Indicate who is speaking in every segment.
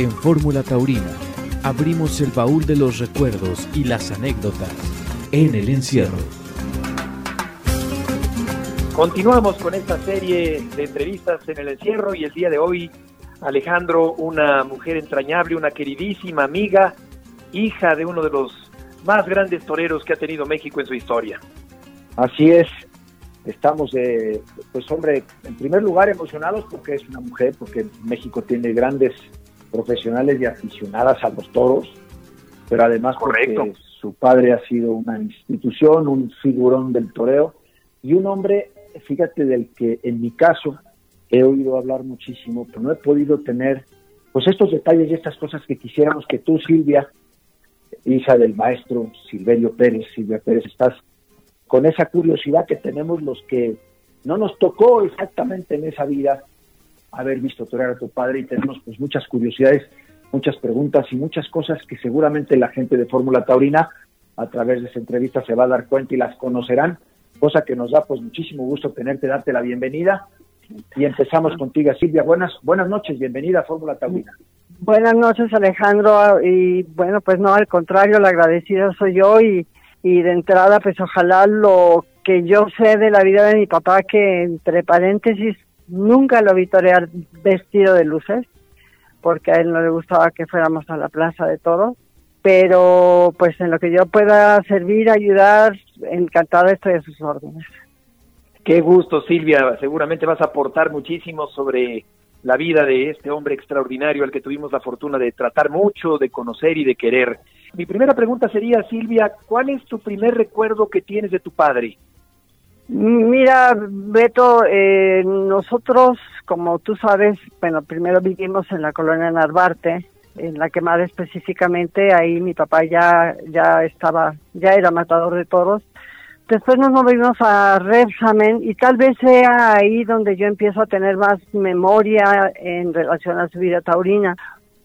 Speaker 1: En Fórmula Taurina abrimos el baúl de los recuerdos y las anécdotas en el encierro.
Speaker 2: Continuamos con esta serie de entrevistas en el encierro y el día de hoy Alejandro, una mujer entrañable, una queridísima amiga, hija de uno de los más grandes toreros que ha tenido México en su historia.
Speaker 3: Así es, estamos, eh, pues hombre, en primer lugar emocionados porque es una mujer, porque México tiene grandes profesionales y aficionadas a los toros, pero además porque su padre ha sido una institución, un figurón del toreo y un hombre, fíjate, del que en mi caso he oído hablar muchísimo, pero no he podido tener pues estos detalles y estas cosas que quisiéramos que tú, Silvia, hija del maestro Silverio Pérez, Silvia Pérez, estás con esa curiosidad que tenemos los que no nos tocó exactamente en esa vida haber visto torear a tu padre y tenemos pues muchas curiosidades, muchas preguntas y muchas cosas que seguramente la gente de Fórmula Taurina a través de esa entrevista se va a dar cuenta y las conocerán, cosa que nos da pues muchísimo gusto tenerte, darte la bienvenida y empezamos contigo, Silvia. Buenas, buenas noches, bienvenida a Fórmula Taurina.
Speaker 4: Buenas noches, Alejandro. Y bueno, pues no, al contrario, la agradecida soy yo y, y de entrada, pues ojalá lo que yo sé de la vida de mi papá, que entre paréntesis, nunca lo vi torear vestido de luces, porque a él no le gustaba que fuéramos a la plaza de todos. Pero pues en lo que yo pueda servir, ayudar, encantada estoy a sus órdenes.
Speaker 2: Qué gusto, Silvia. Seguramente vas a aportar muchísimo sobre la vida de este hombre extraordinario al que tuvimos la fortuna de tratar mucho, de conocer y de querer. Mi primera pregunta sería, Silvia, ¿cuál es tu primer recuerdo que tienes de tu padre?
Speaker 4: Mira, Beto, eh, nosotros, como tú sabes, bueno, primero vivimos en la colonia Narvarte, en la quemada específicamente, ahí mi papá ya, ya estaba, ya era matador de toros, Después nos movimos a Repsamen y tal vez sea ahí donde yo empiezo a tener más memoria en relación a su vida taurina,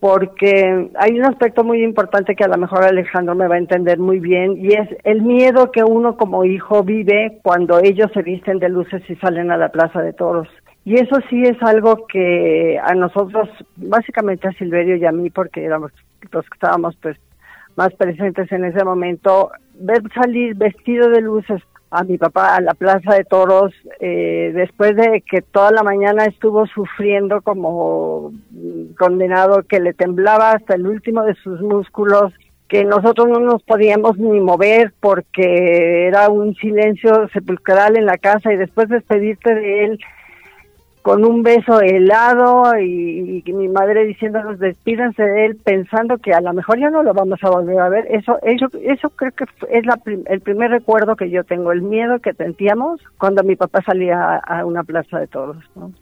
Speaker 4: porque hay un aspecto muy importante que a lo mejor Alejandro me va a entender muy bien y es el miedo que uno como hijo vive cuando ellos se visten de luces y salen a la plaza de toros. Y eso sí es algo que a nosotros, básicamente a Silverio y a mí, porque éramos los que estábamos pues más presentes en ese momento, ver salir vestido de luces a mi papá a la plaza de toros eh, después de que toda la mañana estuvo sufriendo como condenado que le temblaba hasta el último de sus músculos que nosotros no nos podíamos ni mover porque era un silencio sepulcral en la casa y después despedirte de él con un beso helado y, mi madre diciéndonos despídense de él pensando que a lo mejor ya no lo vamos a volver a ver. Eso eso eso creo que es la el primer recuerdo que yo tengo, el miedo que sentíamos cuando mi papá salía a, una plaza de toros.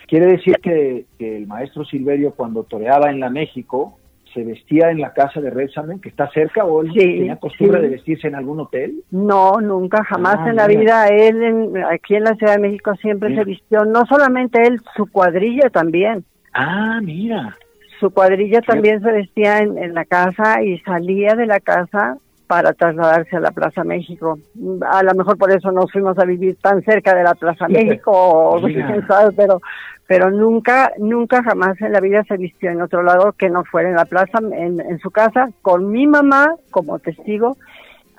Speaker 3: Quiere decir que, que el maestro Silverio cuando toreaba en la México se vestía en la casa de Repsamen, que está cerca, o él tenía costumbre de vestirse en algún hotel?
Speaker 4: No, nunca, jamás ah, en la vida. Él, aquí en la Ciudad de México, siempre se vistió, no solamente él, su cuadrilla también.
Speaker 3: Ah, mira.
Speaker 4: Su cuadrilla también se vestía en, en la casa y salía de la casa para trasladarse a la Plaza México. A lo mejor por eso nos fuimos a vivir tan cerca de la Plaza México, pero pero nunca, nunca jamás en la vida se vistió en otro lado que no fuera en la plaza, en, en su casa, con mi mamá como testigo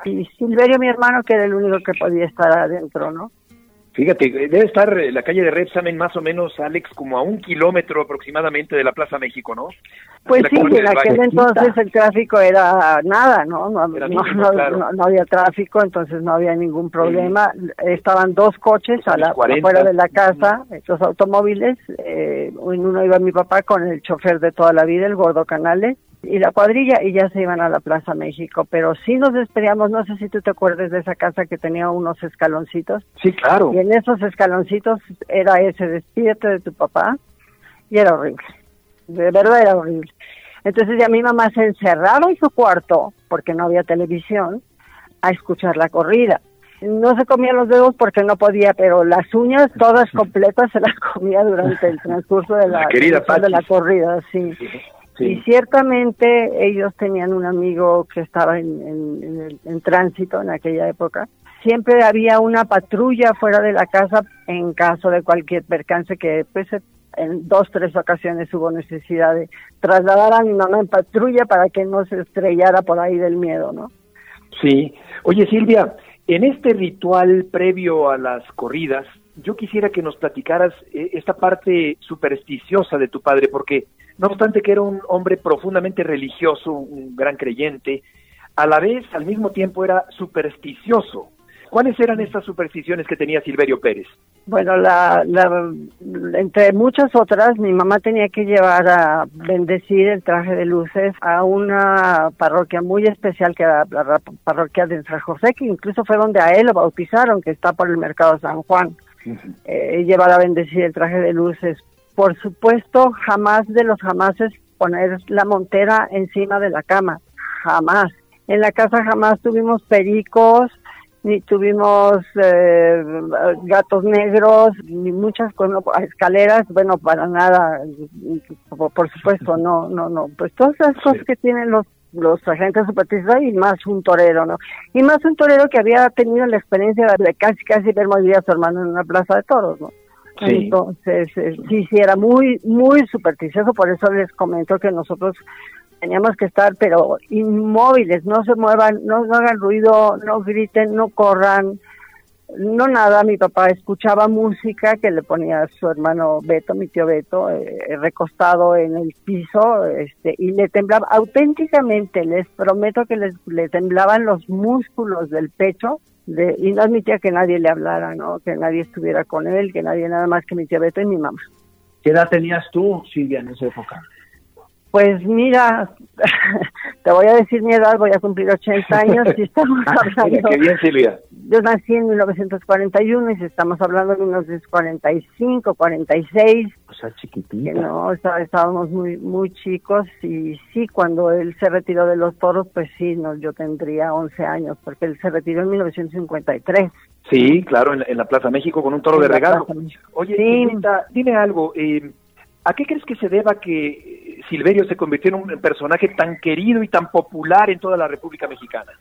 Speaker 4: y Silverio, mi hermano, que era el único que podía estar adentro, ¿no?
Speaker 2: Fíjate, debe estar la calle de Repsamen más o menos, Alex, como a un kilómetro aproximadamente de la Plaza México, ¿no?
Speaker 4: Pues sí, en aquel entonces el tráfico era nada, ¿no? No, no, había tráfico, entonces no había ningún problema. Estaban dos coches a la, afuera de la casa, estos automóviles. Eh, en uno iba mi papá con el chofer de toda la vida, el gordo Canales, y la cuadrilla y ya se iban a la Plaza México. Pero sí nos despedíamos, no sé si tú te acuerdas de esa casa que tenía unos escaloncitos.
Speaker 3: Sí, claro.
Speaker 4: Y en esos escaloncitos era ese despídete de tu papá y era horrible. De verdad era horrible. Entonces ya mi mamá se encerraba en su cuarto, porque no había televisión, a escuchar la corrida. No se comía los dedos porque no podía, pero las uñas todas completas se las comía durante el transcurso de la, de la corrida, sí. Y ciertamente ellos tenían un amigo que estaba en, en, tránsito en aquella época. Siempre había una patrulla fuera de la casa en caso de cualquier percance que pues, en dos, tres ocasiones hubo necesidad de trasladar a mi mamá en patrulla para que no se estrellara por ahí del miedo, ¿no?
Speaker 2: Sí. Oye, Silvia, en este ritual previo a las corridas, yo quisiera que nos platicaras eh, esta parte supersticiosa de tu padre, porque no obstante que era un hombre profundamente religioso, un gran creyente, a la vez, al mismo tiempo, era supersticioso. ¿Cuáles eran estas supersticiones que tenía Silverio Pérez?
Speaker 4: Bueno, la, entre muchas otras, mi mamá tenía que llevar a bendecir el traje de luces a una parroquia muy especial que era la parroquia de San José, que incluso fue donde a él lo bautizaron, que está por el mercado San Juan. Eh, llevar a bendecir el traje de luces. Por supuesto, jamás de los jamases poner la montera encima de la cama, jamás. En la casa jamás tuvimos pericos, ni tuvimos eh, gatos negros, ni muchas cosas, escaleras, bueno, para nada, por, supuesto, no, no, no, pues todas esas cosas que tienen los los agentes supersticiosos y más un torero, ¿no? Y más un torero que había tenido la experiencia de casi, casi ver morir a su hermano en una plaza de toros, ¿no? Entonces, eh, sí, sí, era muy, muy supersticioso, por eso les comento que nosotros teníamos que estar, pero inmóviles, no se muevan, no, hagan ruido, no griten, no corran, no nada, mi papá escuchaba música que le ponía a su hermano Beto, mi tío Beto, eh, recostado en el piso, este, y le temblaba, auténticamente, les prometo que les, le temblaban los músculos del pecho, de, y no admitía que nadie le hablara, ¿no? Que nadie estuviera con él, que nadie nada más que mi tío Beto y mi mamá.
Speaker 3: ¿Qué edad tenías tú, Silvia, en esa época?
Speaker 4: Pues mira, te voy a decir mi edad, voy a cumplir 80 años y estamos hablando...
Speaker 2: qué bien, Silvia.
Speaker 4: Yo nací en 1941 y estamos hablando de unos 45, 46.
Speaker 3: O sea, chiquitita.
Speaker 4: no, estábamos muy muy chicos y sí, cuando él se retiró de los toros, pues sí, no, yo tendría 11 años, porque él se retiró en 1953.
Speaker 2: Sí, claro, en, la Plaza México con un toro de regalo. Oye, sí. dime algo, eh, ¿A qué crees que se deba que Silverio se convirtió en un personaje tan querido y tan popular en toda la República Mexicana?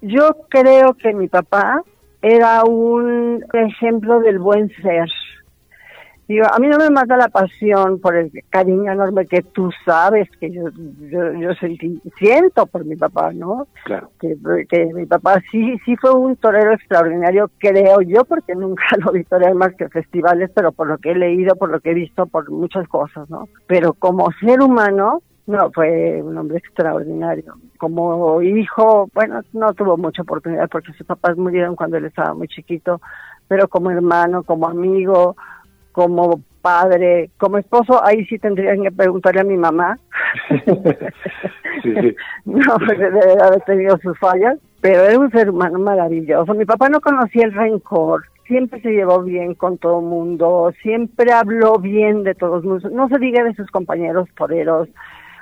Speaker 4: Yo creo que mi papá era un ejemplo del buen ser. Digo, a mí no me mata la pasión por el cariño enorme que tú sabes que yo, yo, siento por mi papá, ¿no?
Speaker 2: Claro.
Speaker 4: Que, mi papá sí sí fue un torero extraordinario, creo yo, porque nunca lo vi torear más que festivales, pero por lo que he leído, por lo que he visto, por muchas cosas, ¿no? Pero como ser humano, no, fue un hombre extraordinario. Como hijo, bueno, no tuvo mucha oportunidad porque sus papás murieron cuando él estaba muy chiquito, pero como hermano, como amigo, como padre, como esposo, ahí sí tendrían que preguntarle a mi mamá. No, porque debe haber tenido sus fallas, pero era un ser humano maravilloso. Mi papá no conocía el rencor, siempre se llevó bien con todo el mundo, siempre habló bien de todos, no se diga de sus compañeros toreros,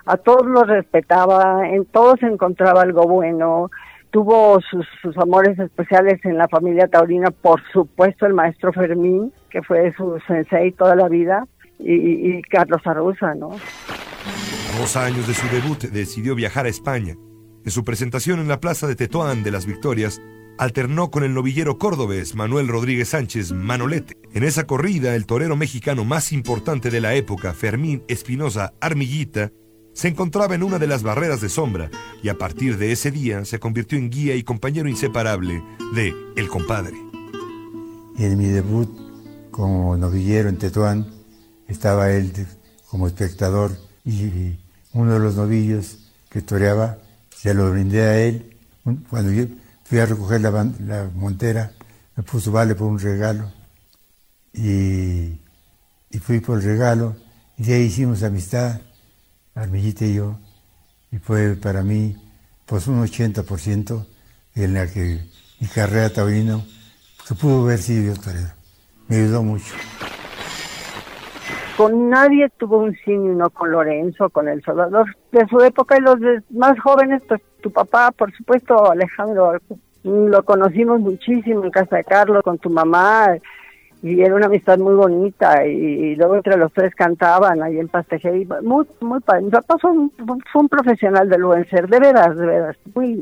Speaker 4: a todos los respetaba, en todos encontraba algo bueno, tuvo sus, sus amores especiales en la familia taurina, por supuesto el maestro Fermín, que fue su sensei toda la vida, y, Carlos Arruza, ¿no?
Speaker 5: Dos años de su debut decidió viajar a España. En su presentación en la Plaza de Tetuán de las Victorias, alternó con el novillero córdobés Manuel Rodríguez Sánchez Manolete. En esa corrida, el torero mexicano más importante de la época, Fermín Espinosa Armillita, se encontraba en una de las barreras de sombra y a partir de ese día se convirtió en guía y compañero inseparable de El Compadre.
Speaker 6: en mi debut como novillero en Tetuán, estaba él como espectador y uno de los novillos que toreaba se lo brindé a él. Cuando yo fui a recoger la, montera, me puso vale por un regalo y, fui por el regalo y de ahí hicimos amistad, Armillita y yo, y fue para mí pues un 80% en la que mi carrera taurina que pudo haber sido torero me ayudó mucho.
Speaker 4: Con nadie tuvo un no con Lorenzo, con El Salvador. De su época y los más jóvenes, pues tu papá, por supuesto, Alejandro, lo conocimos muchísimo en casa de Carlos, con tu mamá, y era una amistad muy bonita y, luego entre los tres cantaban ahí en Pasteje y muy muy mi papá fue un, fue un profesional de buen ser de veras de veras muy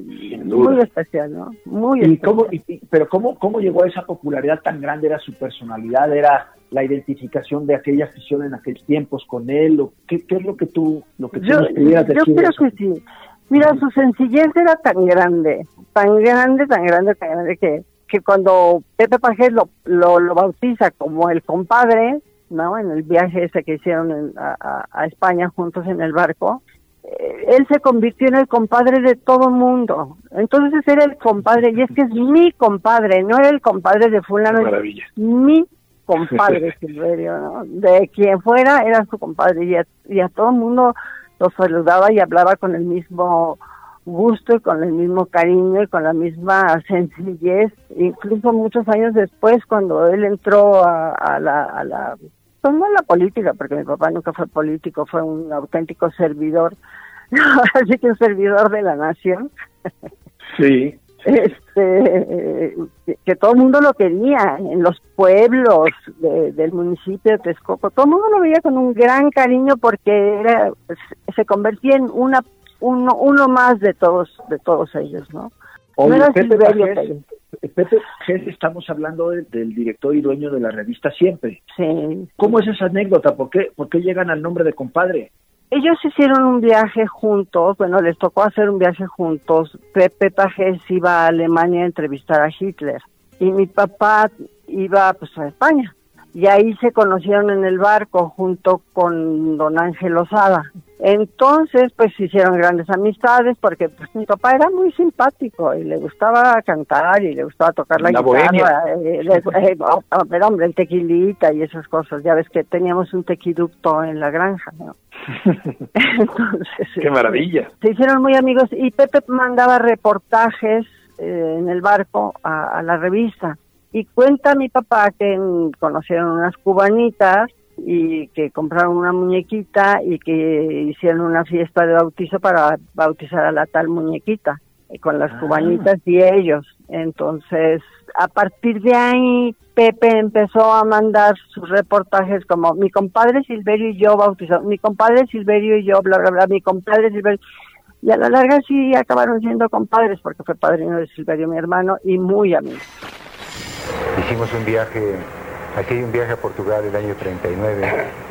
Speaker 4: muy especial no muy
Speaker 3: ¿Y
Speaker 4: especial.
Speaker 3: cómo, y- pero cómo, cómo llegó a esa popularidad tan grande? ¿Era su personalidad? ¿Era la identificación de aquella afición en aquellos tiempos con él? ¿O qué, qué es lo que tú, lo que tú
Speaker 4: yo, creo que sí mira su sencillez era tan grande tan grande tan grande tan grande que que cuando Pepe Pajés lo, lo, lo bautiza como el compadre, ¿no? En el viaje ese que hicieron en- a, España juntos en el barco, eh, él se convirtió en el compadre de todo el mundo. Entonces era el compadre, y es que es mi compadre, no era el compadre de fulano, es
Speaker 2: Maravilla.
Speaker 4: mi compadre Silverio, ¿no? De quien fuera era su compadre y a, y a todo el mundo lo saludaba y hablaba con el mismo gusto y con el mismo cariño y con la misma sencillez. Incluso muchos años después, cuando él entró a, a la, a la, pues no a la política, porque mi papá nunca fue político, fue un auténtico servidor, así que un servidor de la nación
Speaker 2: Sí.
Speaker 4: este que, todo el mundo lo quería en los pueblos de- del municipio de Texcoco todo el mundo lo veía con un gran cariño porque era se- se convertía en una uno uno más de todos de todos ellos no
Speaker 3: Oye,
Speaker 4: No
Speaker 3: Pajés. Pepe Pajés, estamos hablando de- del director y dueño de la revista Siempre.
Speaker 4: sí
Speaker 3: ¿Cómo es esa anécdota? ¿Por qué, por qué llegan al nombre de compadre?
Speaker 4: ellos hicieron un viaje juntos, bueno, les tocó hacer un viaje juntos. Pepe Pajés iba a Alemania a entrevistar a Hitler y mi papá iba pues a España. Y ahí se conocieron en el barco junto con don Ángel Osada. Entonces, pues hicieron grandes amistades porque pues mi papá era muy simpático y le gustaba cantar y le gustaba tocar la,
Speaker 2: La
Speaker 4: guitarra.
Speaker 2: bohemia.
Speaker 4: eh, le- eh, oh, oh, pero hombre, el tequilita y esas cosas. Ya ves que teníamos un tequiducto en la granja, ¿no? Entonces,
Speaker 2: Qué maravilla.
Speaker 4: se hicieron muy amigos y Pepe mandaba reportajes eh, en el barco a, a la revista. Y cuenta mi papá que conocieron unas cubanitas y que compraron una muñequita y que hicieron una fiesta de bautizo para bautizar a la tal muñequita eh, con las
Speaker 3: Ah.
Speaker 4: cubanitas y ellos. Entonces, a partir de ahí, Pepe empezó a mandar sus reportajes como mi compadre Silverio y yo bautizamos, mi compadre Silverio y yo, bla, bla, bla, mi compadre Silverio. Y a la larga sí acabaron siendo compadres porque fue padrino de Silverio, mi hermano, y muy amigos.
Speaker 7: Hicimos un viaje, aquí un viaje a Portugal el año 39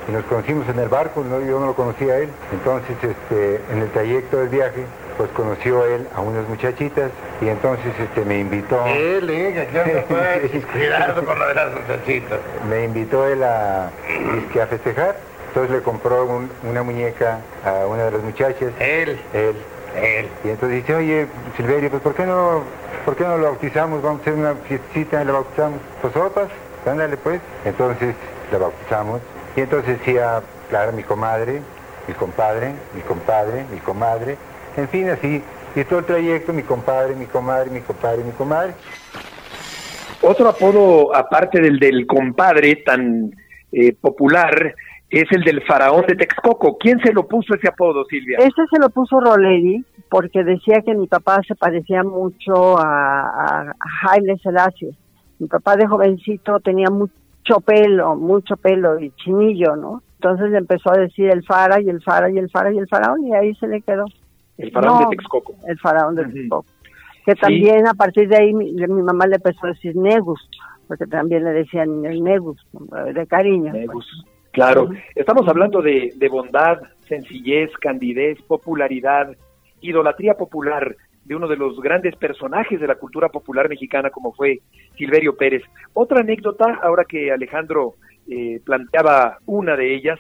Speaker 7: y nos conocimos en el barco, no, yo no lo conocía a él. Entonces, este, en el trayecto del viaje, pues conoció él a unas muchachitas y entonces este, me invitó.
Speaker 8: Él, eh, cuidado con lo de las muchachitas.
Speaker 7: Me invitó él a, a festejar. Entonces le compró un- una muñeca a una de las muchachas.
Speaker 8: Él,
Speaker 7: Él.
Speaker 8: Él.
Speaker 7: Y entonces dice, oye, Silverio, pues ¿por qué no, por qué no lo bautizamos? Vamos a hacer una fiestecita y lo bautizamos. Pues sopas, ándale pues. Entonces la bautizamos. Y entonces decía, claro, mi comadre, mi compadre, mi compadre, mi comadre. En fin, así. Y todo el trayecto, mi compadre, mi comadre, mi compadre, mi comadre.
Speaker 2: Otro apodo, aparte del del compadre tan eh, popular, es el del faraón de Texcoco. ¿Quién se lo puso ese apodo, Silvia?
Speaker 4: Ese se lo puso Roleri porque decía que mi papá se parecía mucho a, a, Haile Selassie. Mi papá de jovencito tenía mucho pelo, mucho pelo y chinillo, ¿no? Entonces le empezó a decir el fara y el fara y el fara y el faraón y ahí se le quedó.
Speaker 2: El faraón
Speaker 4: No,
Speaker 2: de Texcoco.
Speaker 4: El faraón de. Texcoco. Que también a partir de ahí mi, mi mamá le empezó a decir Negus, porque también le decían el Negus, de cariño. pues.
Speaker 2: Claro, estamos hablando de, de bondad, sencillez, candidez, popularidad, idolatría popular de uno de los grandes personajes de la cultura popular mexicana como fue Silverio Pérez. Otra anécdota, ahora que Alejandro eh, planteaba una de ellas,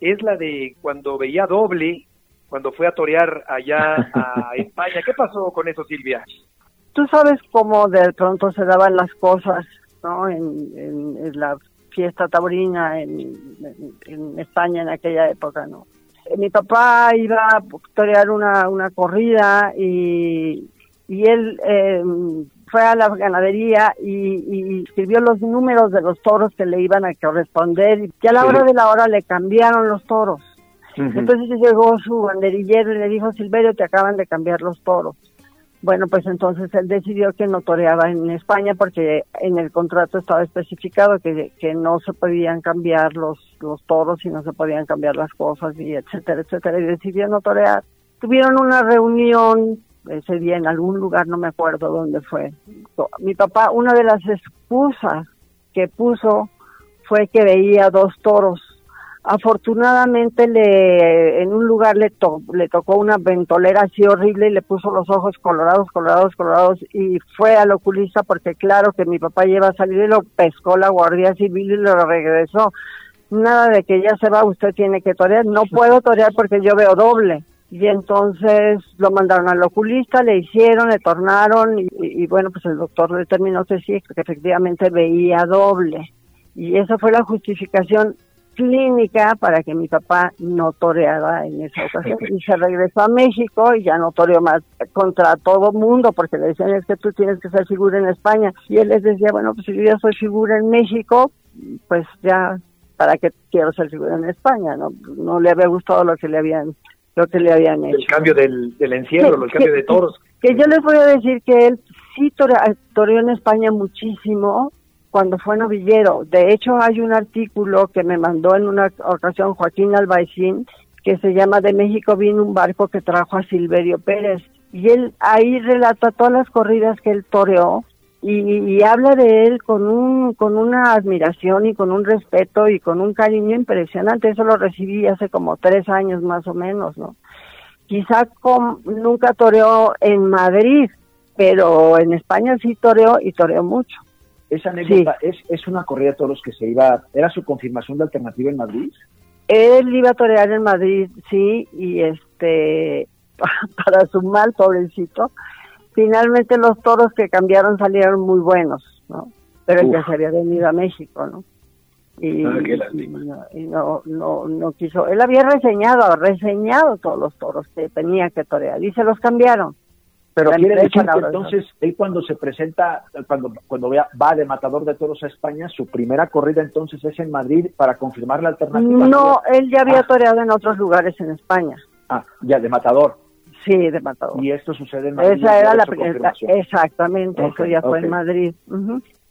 Speaker 2: es la de cuando veía doble, cuando fue a torear allá a España. ¿Qué pasó con eso, Silvia?
Speaker 4: tú sabes cómo de pronto se daban las cosas, ¿no? En, en- en la fiesta taurina en, en- en España en aquella época, ¿no? Eh, Mi papá iba a torear una, una corrida y, y él eh, fue a la ganadería y, y escribió los números de los toros que le iban a corresponder y a la hora de la hora le cambiaron los toros. Entonces llegó su banderillero y le dijo, Silverio, te acaban de cambiar los toros. Bueno, pues entonces él decidió que no toreaba en España porque en el contrato estaba especificado que, que no se podían cambiar los, los toros y no se podían cambiar las cosas y etcétera, etcétera, y decidió no torear. Tuvieron una reunión ese día en algún lugar, no me acuerdo dónde fue. Mi papá, una de las excusas que puso fue que veía dos toros Afortunadamente le en un lugar le, le tocó una ventolera así horrible y le puso los ojos colorados, colorados, colorados y fue al oculista porque claro que mi papá lleva a salir y lo pescó la Guardia Civil y lo regresó. Nada de que ya se va, usted tiene que torear. No puedo torear porque yo veo doble. Y entonces lo mandaron al oculista, le hicieron, le tornaron y, y bueno, pues el doctor determinó que sí, que efectivamente veía doble. Y esa fue la justificación clínica para que mi papá no toreara en esa ocasión. Y se regresó a México y ya no toreó más contra todo mundo, porque le decían es que tú tienes que ser figura en España. Y él les decía, bueno, pues si yo ya soy figura en México, pues ya, ¿para qué quiero ser figura en España? No, no le había gustado lo que le habían lo que le habían hecho.
Speaker 2: El cambio del, del encierro, el cambio de toros.
Speaker 4: Que yo les voy a decir que él sí toreó en España muchísimo, cuando fue novillero. De hecho, hay un artículo que me mandó en una ocasión Joaquín Albaicín que se llama De México vino un barco que trajo a Silverio Pérez. Y él ahí relata todas las corridas que él toreó y, habla de él con un con una admiración y con un respeto y con un cariño impresionante. Eso lo recibí hace como tres años más o menos, ¿no? Quizá nunca toreó en Madrid, pero en España sí toreó y toreó mucho.
Speaker 3: Esa anécdota es, es una corrida de toros que se iba, ¿era su confirmación de alternativa en Madrid?
Speaker 4: Él iba a torear en Madrid, sí, y este, para su mal, pobrecito, finalmente los toros que cambiaron salieron muy buenos, ¿no? Pero ya se había venido a México, ¿no? Y,
Speaker 2: ah,
Speaker 4: y, no, no, no quiso. Él había reseñado, reseñado todos los toros que tenía que torear y se los cambiaron.
Speaker 3: Pero quiere decir que entonces él cuando se presenta, cuando, cuando va de matador de toros a España, su primera corrida entonces es en Madrid para confirmar la alternativa.
Speaker 4: No, él ya había ah. toreado en otros lugares en España.
Speaker 3: Ah, ya de matador.
Speaker 4: Sí, de matador.
Speaker 3: Y esto sucede en Madrid.
Speaker 4: Esa era la primera, exactamente, eso ya fue en Madrid.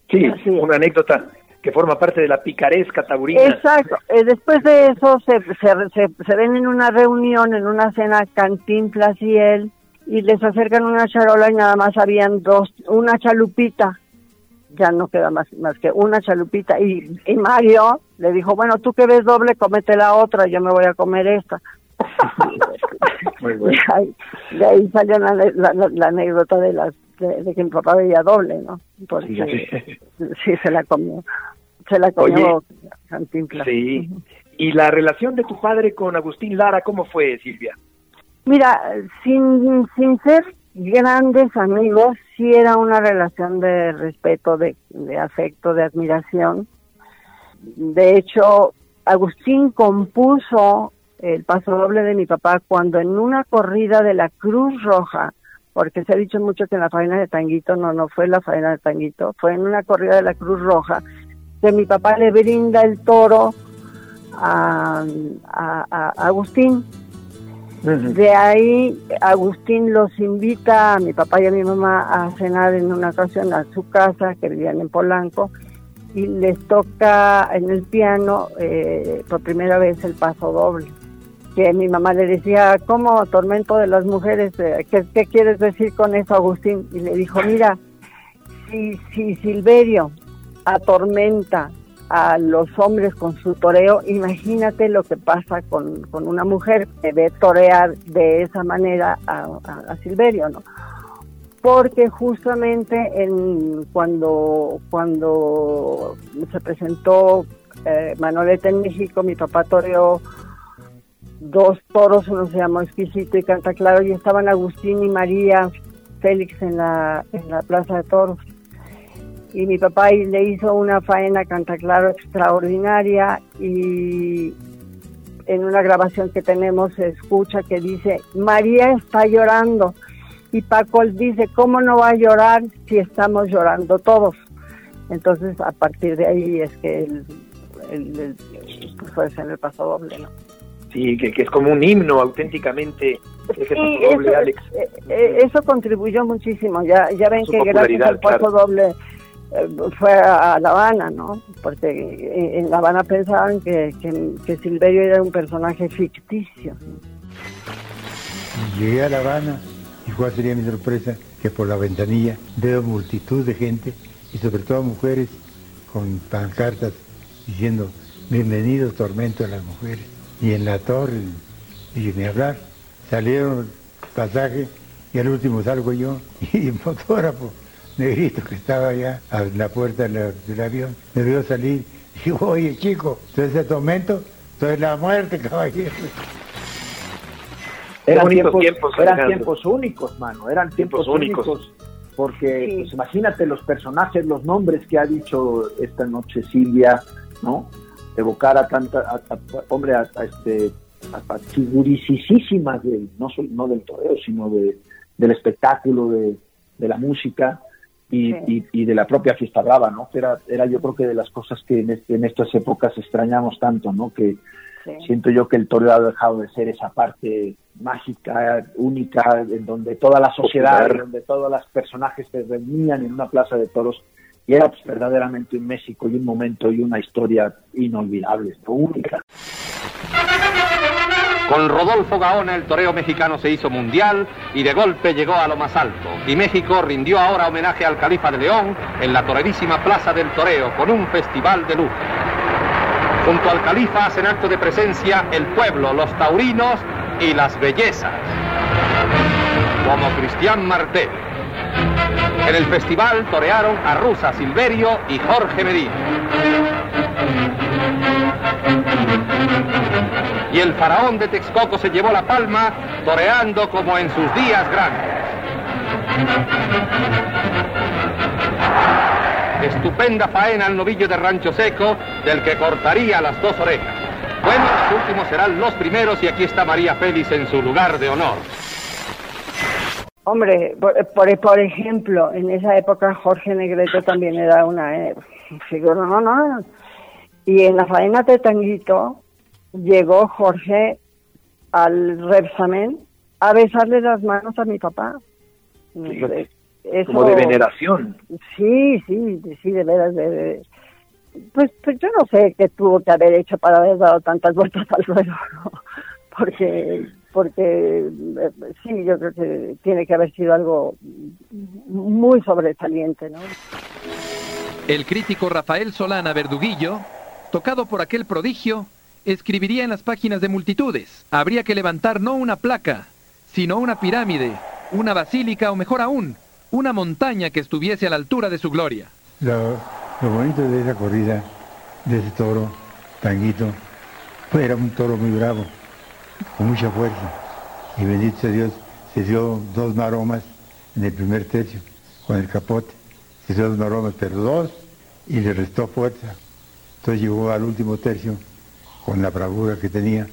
Speaker 2: Sí, una anécdota que forma parte de la picaresca taurina.
Speaker 4: Exacto. Eh, después de eso se, se, se, ven en una reunión, en una cena, Cantinflas y él, y les acercan una charola y nada más habían dos, una chalupita, ya no queda más, más que una chalupita, y, y Mario le dijo, bueno, tú que ves doble, comete la otra, yo me voy a comer esta. Muy bueno. de, ahí, salió la, anécdota de las de, que mi papá veía doble, ¿no? Porque sí, se la comió, se la comió
Speaker 2: Sí. ¿Y la relación de tu padre con Agustín Lara cómo fue, Silvia?
Speaker 4: Mira, sin, sin ser grandes amigos, sí era una relación de respeto, de, afecto, de admiración. De hecho, Agustín compuso el paso doble de mi papá cuando en una corrida de la Cruz Roja, porque se ha dicho mucho que en la faena de Tanguito, no, no fue la faena de Tanguito, fue en una corrida de la Cruz Roja, que mi papá le brinda el toro a, a Agustín de ahí Agustín los invita a mi papá y a mi mamá a cenar en una ocasión a su casa, que vivían en Polanco, y les toca en el piano eh, por primera vez el paso doble. Que mi mamá le decía, ¿cómo tormento de las mujeres? Eh, ¿Qué, ¿Qué, quieres decir con eso, Agustín? Y le dijo, mira, si, si Silverio atormenta a los hombres con su toreo, imagínate lo que pasa con, una mujer que ve torear de esa manera a, Silverio, ¿no? Porque justamente en, cuando, cuando se presentó eh, Manoleta en México, mi papá toreó dos toros, uno se llamó Exquisito y Canta Claro, y estaban Agustín y María Félix en la, en la Plaza de Toros y mi papá le hizo una faena canta claro extraordinaria y en una grabación que tenemos se escucha que dice María está llorando y Paco dice cómo no va a llorar si estamos llorando todos entonces a partir de ahí es que el, el, el pues en el paso doble no
Speaker 2: Sí, que, que es como un himno auténticamente. Ese
Speaker 4: Sí,
Speaker 2: paso doble,
Speaker 4: eso,
Speaker 2: Alex.
Speaker 4: eh, eh, eso contribuyó muchísimo. Ya, ya ven
Speaker 2: Su
Speaker 4: que gracias al paso
Speaker 2: claro.
Speaker 4: doble fue a, La Habana, ¿no? Porque en, La Habana pensaban que, que, que Silverio era un personaje ficticio.
Speaker 6: Llegué a La Habana y cuál sería mi sorpresa que por la ventanilla veo multitud de gente y sobre todo mujeres con pancartas diciendo bienvenido tormento a las mujeres. Y en la torre, y ni hablar, salieron pasaje y al último salgo yo y fotógrafo negrito que estaba allá a la puerta de del avión me vio salir y dijo, oye chico, entonces el tormento, entonces la muerte caballero.
Speaker 3: Eran tiempos,
Speaker 2: tiempos,
Speaker 3: eran tiempos únicos, mano, eran tiempos,
Speaker 2: Tiempos únicos.
Speaker 3: únicos. Porque,
Speaker 4: Sí.
Speaker 3: pues, imagínate los personajes, los nombres que ha dicho esta noche Silvia, ¿no? Evocar a tanta, a- a- hombre, a, a este, a, a figuricísimas del, no, no del toreo, sino de, del espectáculo, de, de la música y,
Speaker 4: Sí.
Speaker 3: y- y de la propia fiesta brava, ¿no? Que era, era yo creo que de las cosas que en, este- en estas épocas extrañamos tanto, ¿no? Que,
Speaker 4: Sí.
Speaker 3: siento yo que el toreo ha dejado de ser esa parte mágica, única, en donde toda la sociedad, en donde todos los personajes se reunían en una plaza de toros y era pues, verdaderamente un México y un momento y una historia inolvidable, ¿no? única.
Speaker 9: Con Rodolfo Gaona el toreo mexicano se hizo mundial y de golpe llegó a lo más alto. Y México rindió ahora homenaje al Califa de León en la torerísima Plaza del Toreo con un festival de lujo. Junto al Califa hacen acto de presencia el pueblo, los taurinos y las bellezas. Como Cristian Martel. En el festival torearon a Rusa Silverio y Jorge Medina. Y el faraón de Texcoco se llevó la palma toreando como en sus días grandes. Estupenda faena al novillo de Rancho Seco, del que cortaría las dos orejas. Bueno, los últimos serán los primeros y aquí está María Félix en su lugar de honor.
Speaker 4: Hombre, por, ejemplo, en esa época Jorge Negrete también era una eh, no, no. Y en la faena de Tanguito llegó Jorge al Repsamen a besarle las manos a mi papá.
Speaker 2: Fíjate,
Speaker 4: Eso-
Speaker 2: Como de veneración.
Speaker 4: Sí, sí, sí, de veras. De, de- pues, pues yo no sé qué tuvo que haber hecho para haber dado tantas vueltas al ruedo, ¿no? Porque, porque eh, sí, yo creo que tiene que haber sido algo muy sobresaliente, ¿no?
Speaker 10: El crítico Rafael Solana Verduguillo, tocado por aquel prodigio, escribiría en las páginas de multitudes. Habría que levantar no una placa, sino una pirámide, una basílica o mejor aún, una montaña que estuviese a la altura de su gloria.
Speaker 6: Lo, bonito de esa corrida, de ese toro, Tanguito, pues era un toro muy bravo, con mucha fuerza. Y bendito sea Dios, se dio dos maromas en el primer tercio, con el capote. Se dio dos maromas, pero dos, y le restó fuerza. Entonces llegó al último tercio con la bravura que tenía,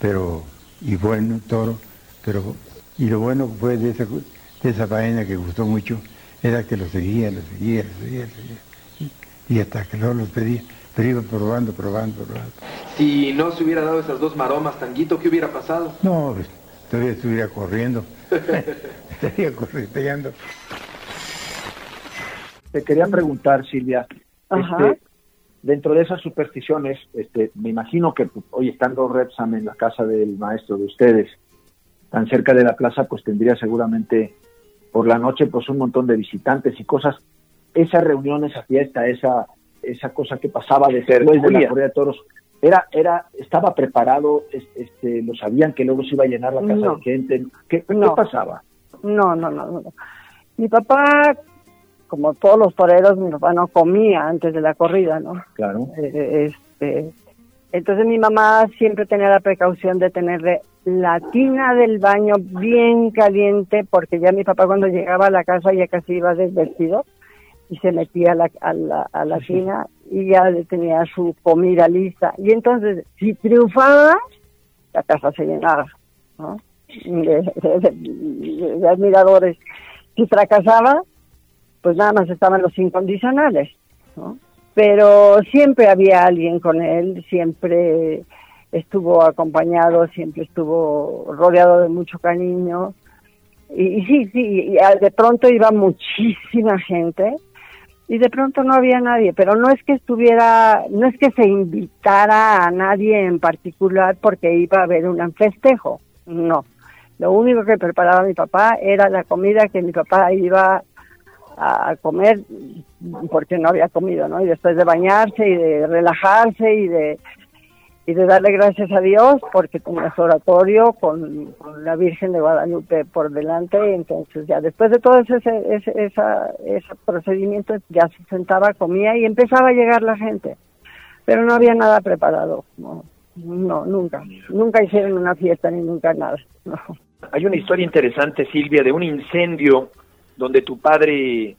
Speaker 6: pero, y buen toro, pero, y lo bueno fue de esa, de esa faena que gustó mucho, era que lo seguía, lo seguía, lo seguía, lo seguía. Y, y hasta que no los pedía, pero iba probando, probando, probando.
Speaker 10: Si no se hubiera dado esas dos maromas, Tanguito, ¿qué hubiera pasado?
Speaker 6: No, pues, todavía estuviera corriendo, estaría correteando.
Speaker 3: Te quería preguntar, Silvia,
Speaker 4: Ajá.
Speaker 3: este, dentro de esas supersticiones, este, me imagino que pues, hoy estando Repsam en la casa del maestro de ustedes, tan cerca de la plaza, pues tendría seguramente por la noche pues un montón de visitantes y cosas. Esa reunión, esa fiesta, esa esa cosa que pasaba después de la corrida de toros, era era estaba preparado, es- este, lo sabían que luego se iba a llenar la casa
Speaker 4: No.
Speaker 3: de gente. ¿Qué, qué
Speaker 4: No.
Speaker 3: pasaba?
Speaker 4: No, no, no, no. Mi papá, como todos los toreros, mi papá no comía antes de la corrida, ¿no?
Speaker 3: Claro.
Speaker 4: Eh, este, entonces mi mamá siempre tenía la precaución de tenerle la tina del baño bien caliente, porque ya mi papá cuando llegaba a la casa ya casi iba desvestido y se metía a la, a la, a la tina y ya tenía su comida lista. Y entonces, si triunfaba, la casa se llenaba, ¿no? De, de- de- de admiradores. Si fracasaba, pues nada más estaban los incondicionales, ¿no? Pero siempre había alguien con él, siempre estuvo acompañado, siempre estuvo rodeado de mucho cariño. Y, sí, sí, de pronto iba muchísima gente y de pronto no había nadie, pero no es que estuviera, no es que se invitara a nadie en particular porque iba a haber un festejo, no. Lo único que preparaba mi papá era la comida que mi papá iba a comer porque no había comido, ¿no? Y después de bañarse y de relajarse y de y de darle gracias a Dios porque tenía su oratorio con, la Virgen de Guadalupe por delante, entonces ya después de todo ese, ese, esa, ese procedimiento ya se sentaba, comía y empezaba a llegar la gente, pero no había nada preparado, no nunca, nunca hicieron una fiesta ni nunca nada.
Speaker 2: Hay una historia interesante, Silvia, de un incendio donde tu padre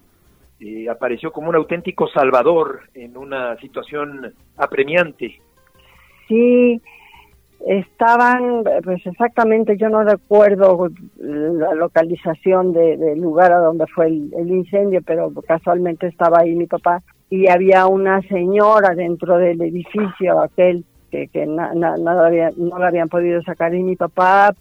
Speaker 2: eh, apareció como un auténtico salvador en una situación apremiante.
Speaker 4: Sí estaban, pues exactamente, yo no recuerdo la localización del lugar a donde fue el, incendio, pero casualmente estaba ahí mi papá y había una señora dentro del edificio aquel que, que nada no la habían podido sacar y mi papá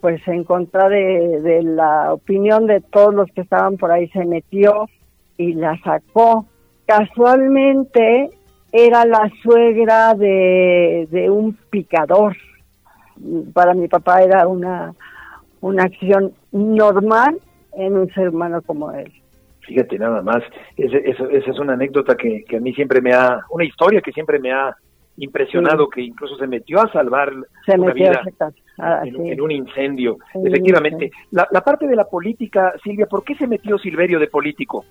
Speaker 4: pues en contra de, de la opinión de todos los que estaban por ahí se metió y la sacó. Casualmente era la suegra de, de un picador. Para mi papá era una, una acción normal en un ser humano como él.
Speaker 2: Fíjate nada más, esa es una anécdota que, que, a mí siempre me ha, una historia que siempre me ha impresionado, que incluso se metió a salvar
Speaker 4: se
Speaker 2: una
Speaker 4: metió
Speaker 2: vida
Speaker 4: ah,
Speaker 2: en, un incendio. Efectivamente, la, la parte de la política, Silvia, ¿por qué se metió Silverio de político?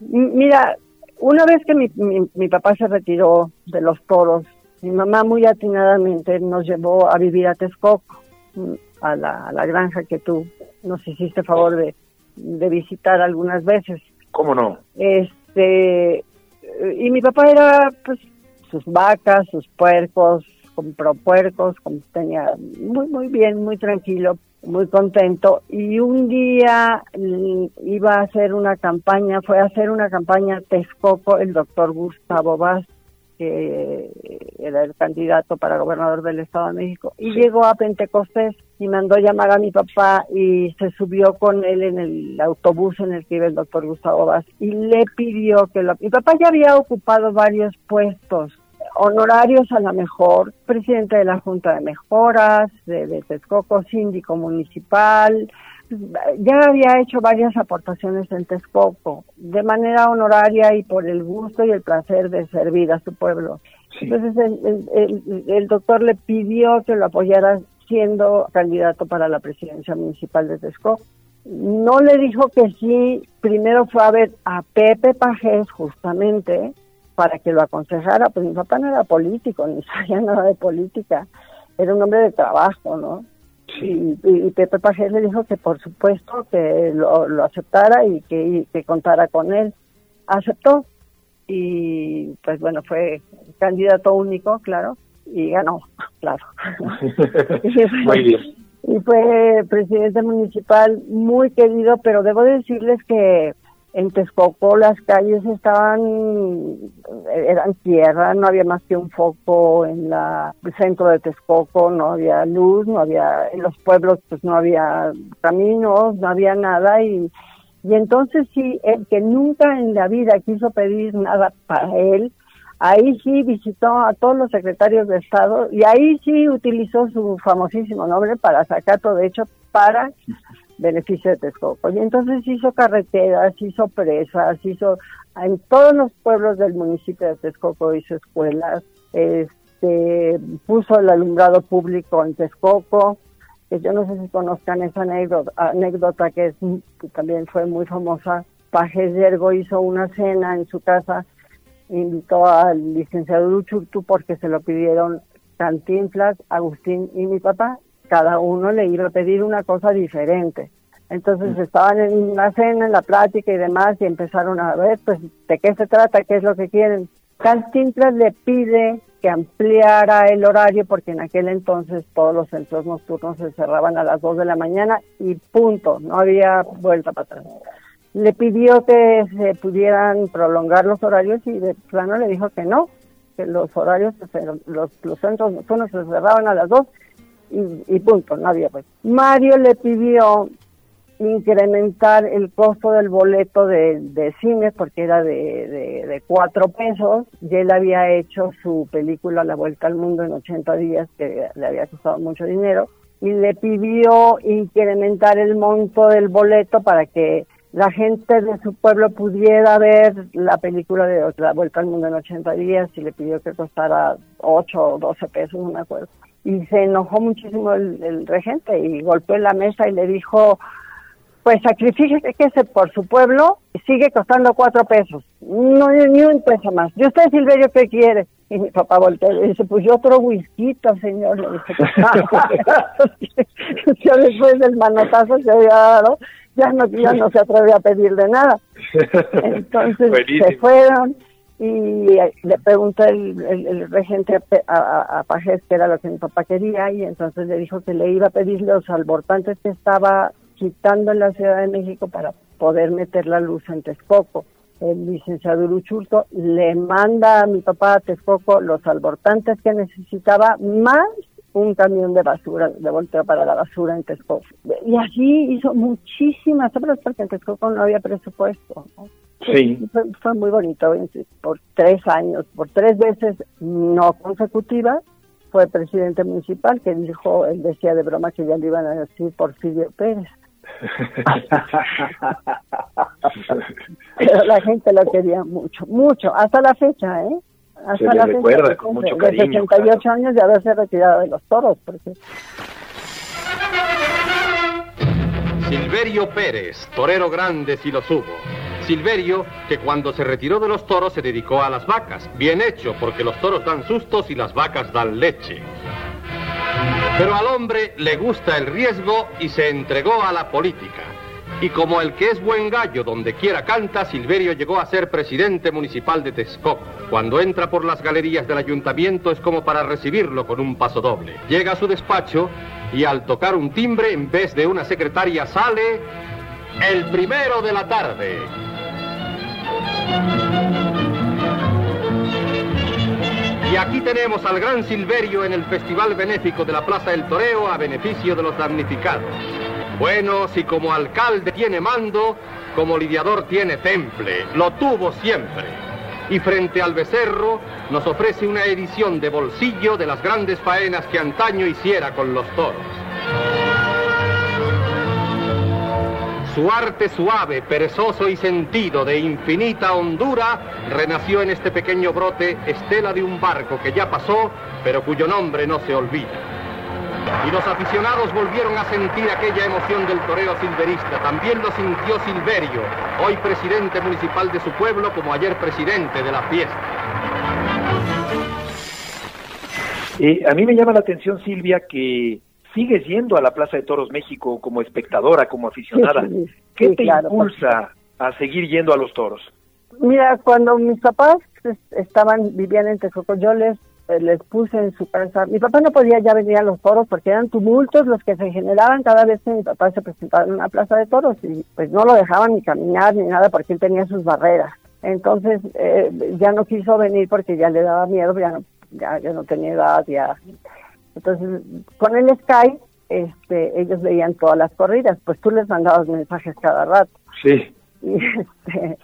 Speaker 4: Mira, una vez que mi, mi, papá se retiró de los toros, mi mamá muy atinadamente nos llevó a vivir a Texcoco, mm, a la, a la granja que tú nos hiciste favor de, de visitar algunas veces.
Speaker 2: ¿Cómo no?
Speaker 4: Este, y mi papá era, pues, sus vacas, sus puercos, compró puercos, tenía muy, muy bien, muy tranquilo, muy contento. Y un día mm, iba a hacer una campaña, fue a hacer una campaña Texcoco el doctor Gustavo Vaz, que era el candidato para gobernador del Estado de México, y llegó a Pentecostés y mandó llamar a mi papá y se subió con él en el autobús en el que iba el doctor Gustavo Vaz y le pidió que lo... Mi papá ya había ocupado varios puestos honorarios a la mejor, presidente de la Junta de Mejoras, de, de Texcoco, síndico municipal, ya había hecho varias aportaciones en Texcoco, de manera honoraria y por el gusto y el placer de servir a su pueblo. Entonces el, el, doctor le pidió que lo apoyara siendo candidato para la presidencia municipal de Texcoco. No le dijo que sí, primero fue a ver a Pepe Pajés justamente, para que lo aconsejara, pues mi papá no era político, ni sabía nada de política, era un hombre de trabajo, ¿no? Y, Pepe Pajés le dijo que por supuesto que lo, aceptara y que, que contara con él. Aceptó y pues bueno, fue candidato único, claro, y ganó, claro.
Speaker 2: Muy bien.
Speaker 4: Y fue presidente municipal muy querido, pero debo decirles que en Texcoco las calles estaban, eran tierra, no había más que un foco en la, el centro de Texcoco, no había luz, no había, en los pueblos pues no había caminos, no había nada y, y entonces sí, el que nunca en la vida quiso pedir nada para él, ahí sí visitó a todos los secretarios de Estado y ahí sí utilizó su famosísimo nombre para sacar todo hecho para beneficio de Texcoco. Y entonces hizo carreteras, hizo presas, hizo en todos los pueblos del municipio de Texcoco hizo escuelas, este puso el alumbrado público en Texcoco, que yo no sé si conozcan esa anécdota, que, es, también fue muy famosa. Pajes Yergo hizo una cena en su casa, invitó al licenciado Luchurtu porque se lo pidieron Cantinflas, Agustín y mi papá, cada uno le iba a pedir una cosa diferente. Entonces mm. estaban en una cena, en la plática y demás, y empezaron a ver, pues, de qué se trata, qué es lo que quieren. Cantinflas le pide que ampliara el horario porque en aquel entonces todos los centros nocturnos se cerraban a las 2 de la mañana y punto, no había vuelta para atrás. Le pidió que se pudieran prolongar los horarios y de plano le dijo que no, porque los horarios, los, los centros nocturnos se cerraban a las 2 y, punto, nadie pues. Mario le pidió incrementar el costo del boleto de, cine porque era de, de, cuatro pesos y él había hecho su película La Vuelta al Mundo en 80 días que le había costado mucho dinero y le pidió incrementar el monto del boleto para que la gente de su pueblo pudiera ver la película de La Vuelta al Mundo en 80 días y le pidió que costara 8 o 12 pesos, no me acuerdo. Y se enojó muchísimo el, el regente y golpeó en la mesa y le dijo, pues sacrifíquese que por su pueblo sigue costando cuatro pesos, no ni un peso más. ¿Y usted, Silverio, qué quiere? Y mi papá volteó y dice, pues yo otro whisky, señor. Le dije, ya después del manotazo se había dado, ya no, ya no se atrevía a pedirle nada. Entonces se fueron y le preguntó el, regente a, a, Pajés qué era lo que mi papá quería y entonces le dijo que le iba a pedir los albortantes que estaba quitando en la Ciudad de México para poder meter la luz en Texcoco. El licenciado Uruchurto le manda a mi papá a Texcoco los albortantes que necesitaba, más un camión de basura, de volteo para la basura en Texcoco. Y así hizo muchísimas obras porque en Texcoco no había presupuesto.
Speaker 2: Sí.
Speaker 4: Fue, muy bonito, por tres años, por tres veces no consecutivas, fue presidente municipal que dijo, él decía de broma que ya le iban a decir Porfirio Pérez. Pero la gente lo quería mucho, mucho, hasta la fecha, ¿eh? Hasta la
Speaker 2: fecha. Con mucho cariño,
Speaker 4: 88 años de haberse retirado de los toros. Porque...
Speaker 9: Silverio Pérez, torero grande si lo subo. Silverio, que cuando se retiró de los toros se dedicó a las vacas. Bien hecho, porque los toros dan sustos y las vacas dan leche. Pero al hombre le gusta el riesgo y se entregó a la política. Y como el que es buen gallo donde quiera canta, Silverio llegó a ser presidente municipal de Texcoco. Cuando entra por las galerías del ayuntamiento es como para recibirlo con un paso doble. Llega a su despacho y al tocar un timbre, en vez de una secretaria, sale el primero de la tarde. Y aquí tenemos al gran Silverio en el Festival Benéfico de la Plaza del Toreo a beneficio de los damnificados. Bueno, si como alcalde tiene mando, como lidiador tiene temple, lo tuvo siempre. Y frente al becerro nos ofrece una edición de bolsillo de las grandes faenas que antaño hiciera con los toros. Su arte suave, perezoso y sentido de infinita hondura renació en este pequeño brote, estela de un barco que ya pasó, pero cuyo nombre no se olvida. Y los aficionados volvieron a sentir aquella emoción del toreo silverista. También lo sintió Silverio, hoy presidente municipal de su pueblo, como ayer presidente de la fiesta.
Speaker 2: Eh, a mí me llama la atención, Silvia, que sigues yendo a la Plaza de Toros México como espectadora, como aficionada. ¿Qué te impulsa a seguir yendo a los toros?
Speaker 4: Mira, cuando mis papás estaban, vivían en Texcoco, yo les, eh, les puse en su casa. Mi papá no podía ya venir a los toros porque eran tumultos los que se generaban cada vez que mi papá se presentaba en una plaza de toros y pues no lo dejaban ni caminar ni nada porque él tenía sus barreras. Entonces eh, ya no quiso venir porque ya le daba miedo, ya no, ya, ya no tenía edad, ya entonces, con el Sky, este, ellos veían todas las corridas, pues tú les mandabas mensajes cada rato.
Speaker 2: Sí.
Speaker 4: Y este,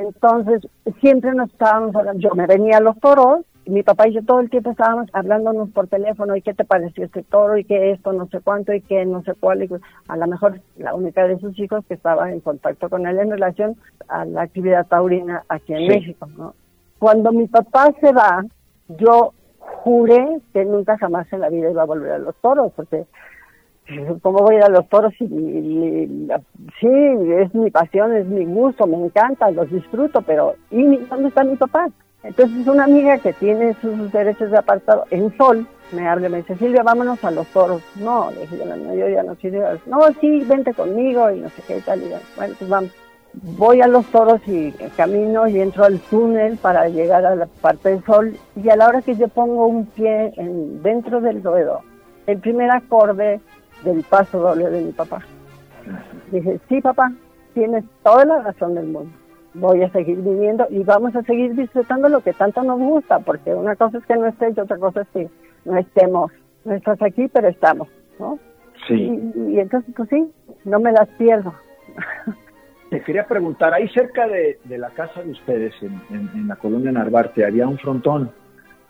Speaker 4: entonces, siempre nos estábamos hablando, yo me venía a los toros, y mi papá y yo todo el tiempo estábamos hablándonos por teléfono, y qué te pareció este toro, y qué esto, no sé cuánto, y qué no sé cuál, y a lo mejor la única de sus hijos que estaba en contacto con él en relación a la actividad taurina aquí en México, ¿no? Cuando mi papá se va, yo juré que nunca jamás en la vida iba a volver a los toros, porque ¿cómo voy a ir a los toros? Y, sí, es mi pasión, es mi gusto, me encanta, los disfruto, pero ¿y dónde está mi papá? Entonces una amiga que tiene sus derechos de apartado en Sol me habla y me dice, Silvia, vámonos a los toros. No, le dije, no, yo ya no quiero. No, sí, vente conmigo y no sé qué y tal. Y bueno, pues vamos voy a los toros y camino y entro al túnel para llegar a la parte del sol y a la hora que yo pongo un pie en, dentro del ruedo, el primer acorde del paso doble de mi papá. Dije, sí papá, tienes toda la razón del mundo. voy a seguir viviendo y vamos a seguir disfrutando lo que tanto nos gusta, porque una cosa es que no estés y otra cosa es que no estemos. No estás aquí, pero estamos, ¿no?
Speaker 3: Sí.
Speaker 4: Y, entonces, pues sí, no me las pierdo.
Speaker 3: Te quería preguntar, ahí cerca de, la casa de ustedes, en, la colonia Narvarte, había un frontón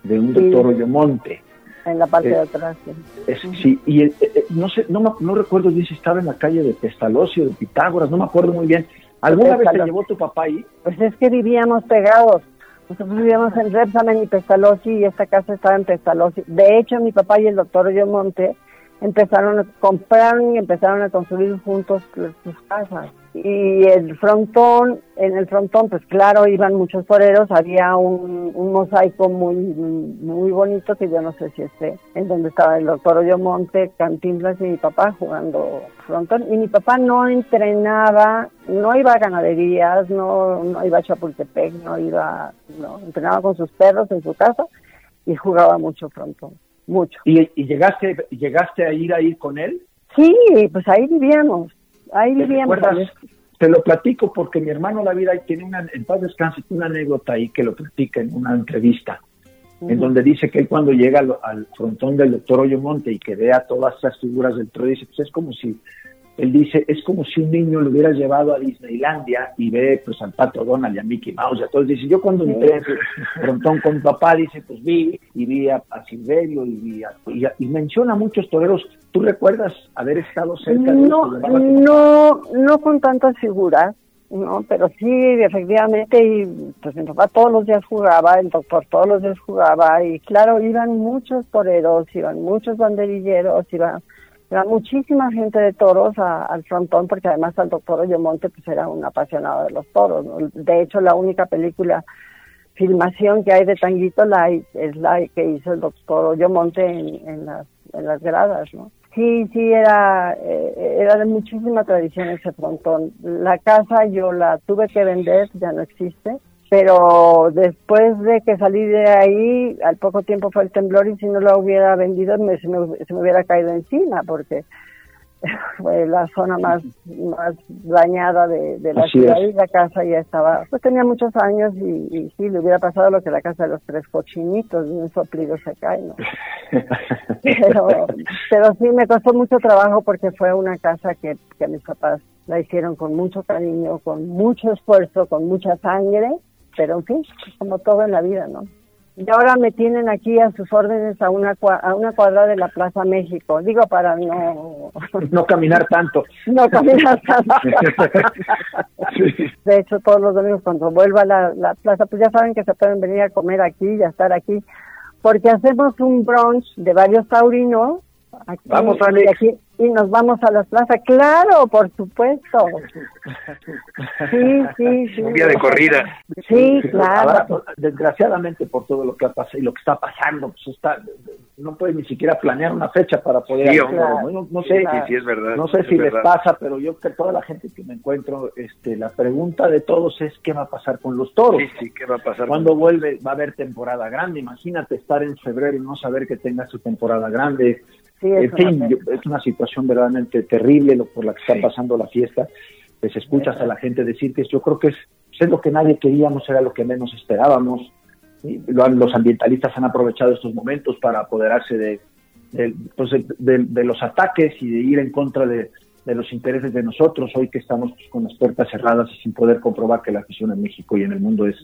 Speaker 3: de un doctor Oyomonte.
Speaker 4: En la parte de atrás,
Speaker 3: sí. sí, y eh, eh, no sé, no, no recuerdo bien si estaba en la calle de Pestalozzi de Pitágoras, no me acuerdo muy bien. ¿Alguna vez te llevó tu papá ahí?
Speaker 4: Pues es que vivíamos pegados. Nosotros vivíamos en Repsamen y Pestalozzi y esta casa estaba en Pestalozzi. De hecho, mi papá y el doctor Oyomonte empezaron a comprar y empezaron a construir juntos sus casas y el frontón, en el frontón, pues claro, iban muchos toreros, había un, mosaico muy muy bonito que yo no sé si esté, en donde estaba el doctor Oyomonte, Cantinflas y mi papá jugando frontón. Y mi papá no entrenaba, no iba a ganaderías, no, no iba a Chapultepec, no iba, no, entrenaba con sus perros en su casa y jugaba mucho frontón, mucho.
Speaker 3: ¿Y, y llegaste, llegaste a ir a ir con él?
Speaker 4: Sí, pues ahí vivíamos ahí vivíamos.
Speaker 3: Te lo platico porque mi hermano David ahí tiene una, en paz descanse, una anécdota ahí que lo platica en una entrevista, en donde dice que él cuando llega al, frontón del doctor Oyomonte y que vea todas esas figuras del toro, dice, pues es como si él dice, es como si un niño lo hubiera llevado a Disneylandia y ve pues al Pato Donald y a Mickey Mouse y a todos. Dice, yo cuando entré en frontón con mi papá, dice, pues vi y vi a, Silverio y, vi y, menciona muchos toreros. ¿Tú recuerdas haber estado cerca de
Speaker 4: No, no, no con tantas figuras, no, pero sí, efectivamente, y pues mi papá todos los días jugaba, el doctor todos los días jugaba, y claro, iban muchos toreros, iban muchos banderilleros, iban era muchísima gente de toros al frontón, porque además el doctor Oyomonte pues era un apasionado de los toros. De hecho, la única película, filmación que hay de Tanguito Light es la que hizo el doctor Oyomonte en, en, las, en las gradas, ¿no? Sí, sí, era, eh, era de muchísima tradición ese frontón. La casa yo la tuve que vender, ya no existe pero después de que salí de ahí, al poco tiempo fue el temblor y si no lo hubiera vendido me, se, me, hubiera caído encima porque fue la zona más, más dañada de, la ciudad y la casa ya estaba, pues tenía muchos años y, y, sí, le hubiera pasado lo que la casa de los tres cochinitos, y un soplido se cae, ¿no? pero, pero sí me costó mucho trabajo porque fue una casa que, que mis papás la hicieron con mucho cariño, con mucho esfuerzo, con mucha sangre pero en fin, como todo en la vida, ¿no? Y ahora me tienen aquí a sus órdenes a una a una cuadra de la Plaza México. Digo para no
Speaker 3: no caminar tanto.
Speaker 4: No caminar tanto. De hecho, todos los domingos cuando vuelva a la, la plaza, pues ya saben que se pueden venir a comer aquí y a estar aquí, porque hacemos un brunch de varios taurinos
Speaker 3: Vamos, Alex.
Speaker 4: Aquí, y nos vamos a la plaza. Claro, por supuesto. Sí, sí, sí.
Speaker 3: Un día de corrida.
Speaker 4: Sí, claro.
Speaker 3: desgraciadamente por todo lo que ha pasado y lo que está pasando, pues está, no puedes ni siquiera planear una fecha para poder
Speaker 8: sí, no, sé, sí, es verdad.
Speaker 3: No sé si les pasa, pero yo que toda la gente que me encuentro, este, la pregunta de todos es qué va a pasar con los toros.
Speaker 8: Sí, sí, qué va a pasar.
Speaker 3: Cuando vuelve va a haber temporada grande. Imagínate estar en febrero y no saber que tenga su temporada grande en fin, es una situación verdaderamente terrible lo por la que está pasando la fiesta. Pues escuchas a la gente decir que yo creo que es, pues, es lo que nadie queríamos, era lo que menos esperábamos. los ambientalistas han aprovechado estos momentos para apoderarse de, pues, de, los ataques y de ir en contra de, los intereses de nosotros, hoy que estamos pues, con las puertas cerradas y sin poder comprobar que la afición en México y en el mundo es,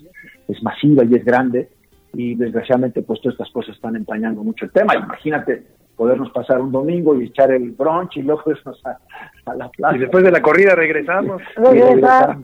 Speaker 3: es masiva y es grande, y desgraciadamente pues todas estas cosas están empañando mucho el tema. Imagínate podernos pasar un domingo y echar el brunch y luego irnos a, la plaza.
Speaker 8: Y después de la corrida regresamos.
Speaker 4: Regresar.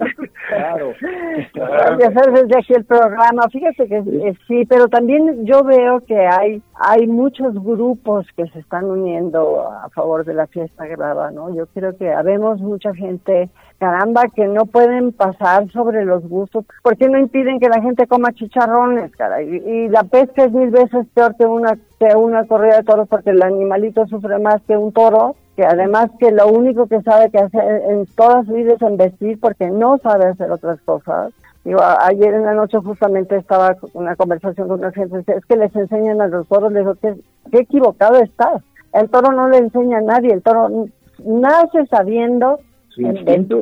Speaker 4: claro. Y hacer desde aquí el programa. Fíjate que eh, sí, pero también yo veo que hay hay muchos grupos que se están uniendo a favor de la fiesta grava, ¿no? Yo creo que habemos mucha gente, caramba, que no pueden pasar sobre los gustos. ¿Por qué no impiden que la gente coma chicharrones, cara? Y, y la pesca es mil veces peor que una que una corrida de toros porque el animalito sufre más que un toro, que además que lo único que sabe que hacer en toda su vida es embestir porque no sabe hacer otras cosas. Digo, ayer en la noche justamente estaba una conversación con una gente, es que les enseñan a los toros, les digo, ¿qué, qué equivocado estás? El toro no le enseña a nadie, el toro nace sabiendo,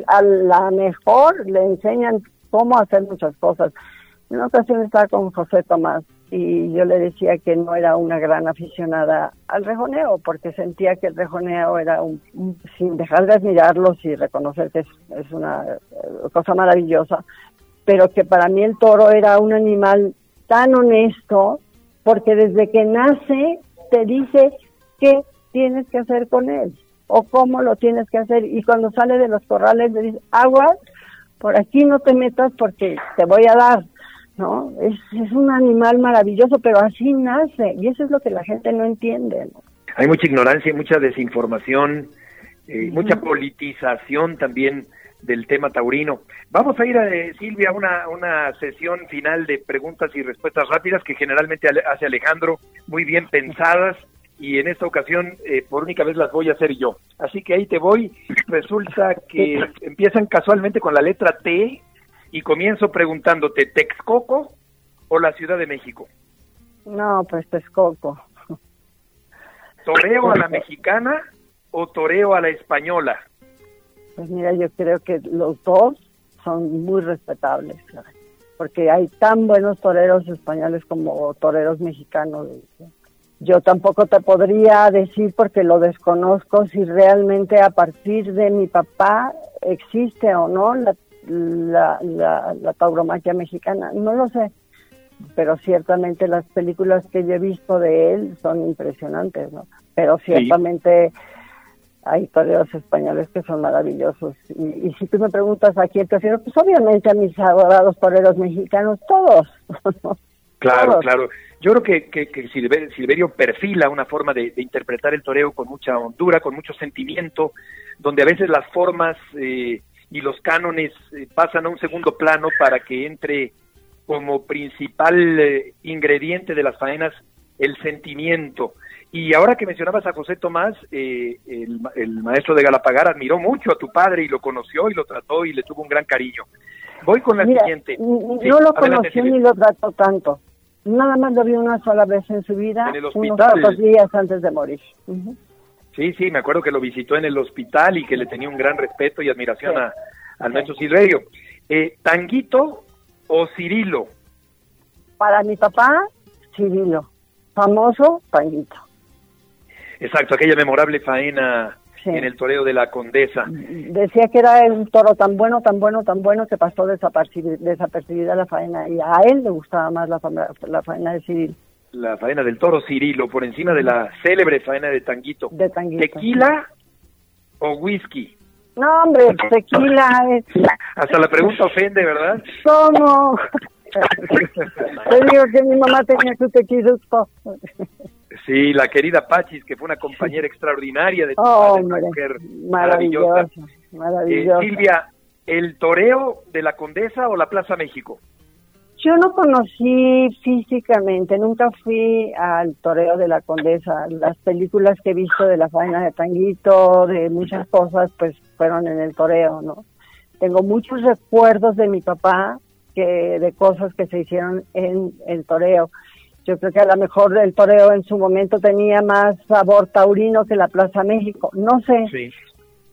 Speaker 4: a la mejor le enseñan cómo hacer muchas cosas. En una ocasión estaba con José Tomás y yo le decía que no era una gran aficionada al rejoneo, porque sentía que el rejoneo era un, sin dejar de admirarlos y reconocer que es, una eh, cosa maravillosa, pero que para mí el toro era un animal tan honesto, porque desde que nace te dice qué tienes que hacer con él o cómo lo tienes que hacer y cuando sale de los corrales le dice agua por aquí no te metas porque te voy a dar ¿no? Es, es un animal maravilloso, pero así nace, y eso es lo que la gente no entiende,
Speaker 2: Hay mucha ignorancia, mucha desinformación, eh, mucha politización también del tema taurino. Vamos a ir, a, eh, Silvia, a una, una sesión final de preguntas y respuestas rápidas que generalmente hace Alejandro, muy bien pensadas, y en esta ocasión eh, por única vez las voy a hacer yo. Así que ahí te voy. Resulta que empiezan casualmente con la letra T y comienzo preguntándote, ¿Texcoco o la Ciudad de México?
Speaker 4: No, pues Texcoco.
Speaker 2: ¿Toreo a la mexicana o toreo a la española?
Speaker 4: Pues mira, yo creo que los dos son muy respetables, porque hay tan buenos toreros españoles como toreros mexicanos. Yo tampoco te podría decir, porque lo desconozco, si realmente a partir de mi papá existe o no la la, la, tauromaquia mexicana. No lo sé, pero ciertamente las películas que yo he visto de él son impresionantes, ¿no? Pero ciertamente hay toreros españoles que son maravillosos. Y, si tú me preguntas a quién prefiero, pues obviamente a mis adorados toreros mexicanos, todos.
Speaker 2: Claro, claro. Yo creo que, que, Silverio, perfila una forma de, interpretar el toreo con mucha hondura, con mucho sentimiento, donde a veces las formas eh, y los cánones eh, pasan a un segundo plano para que entre como principal eh, ingrediente de las faenas el sentimiento. Y ahora que mencionabas a José Tomás, eh, el, maestro de Galapagar admiró mucho a tu padre y lo conoció y lo trató y le tuvo un gran cariño. Voy con la siguiente.
Speaker 4: no lo conoció ni lo trató tanto. Nada más lo vi una sola vez en su vida, unos pocos días antes de morir.
Speaker 2: Sí, sí, me acuerdo que lo visitó en el hospital y que le tenía un gran respeto y admiración a, al maestro Silverio. Eh, ¿Tanguito o Cirilo?
Speaker 4: Para mi papá, Cirilo. Famoso, Tanguito.
Speaker 2: Exacto, aquella memorable faena en el toreo de la Condesa.
Speaker 4: Decía que era un toro tan bueno, tan bueno, tan bueno que pasó desapercibida, la faena y a él le gustaba más la, la faena de Cirilo
Speaker 2: la faena del toro Cirilo, por encima de la célebre faena de Tanguito.
Speaker 4: De Tanguito.
Speaker 2: ¿Tequila o whisky?
Speaker 4: No, hombre, tequila.
Speaker 2: Hasta la pregunta ofende, ¿verdad?
Speaker 4: ¿Cómo? Te digo que mi mamá tenía su tequila.
Speaker 2: Sí, la querida Pachis, que fue una compañera extraordinaria de tu oh, una mujer maravillosa.
Speaker 4: Maravillosa.
Speaker 2: Eh, Silvia, ¿el toreo de la Condesa o la Plaza México?
Speaker 4: Yo no conocí físicamente, nunca fui al toreo de la condesa. Las películas que he visto de la faena de Tanguito, de muchas cosas, pues fueron en el toreo, ¿no? Tengo muchos recuerdos de mi papá que de cosas que se hicieron en el toreo. Yo creo que a lo mejor el toreo en su momento tenía más sabor taurino que la Plaza México, no sé.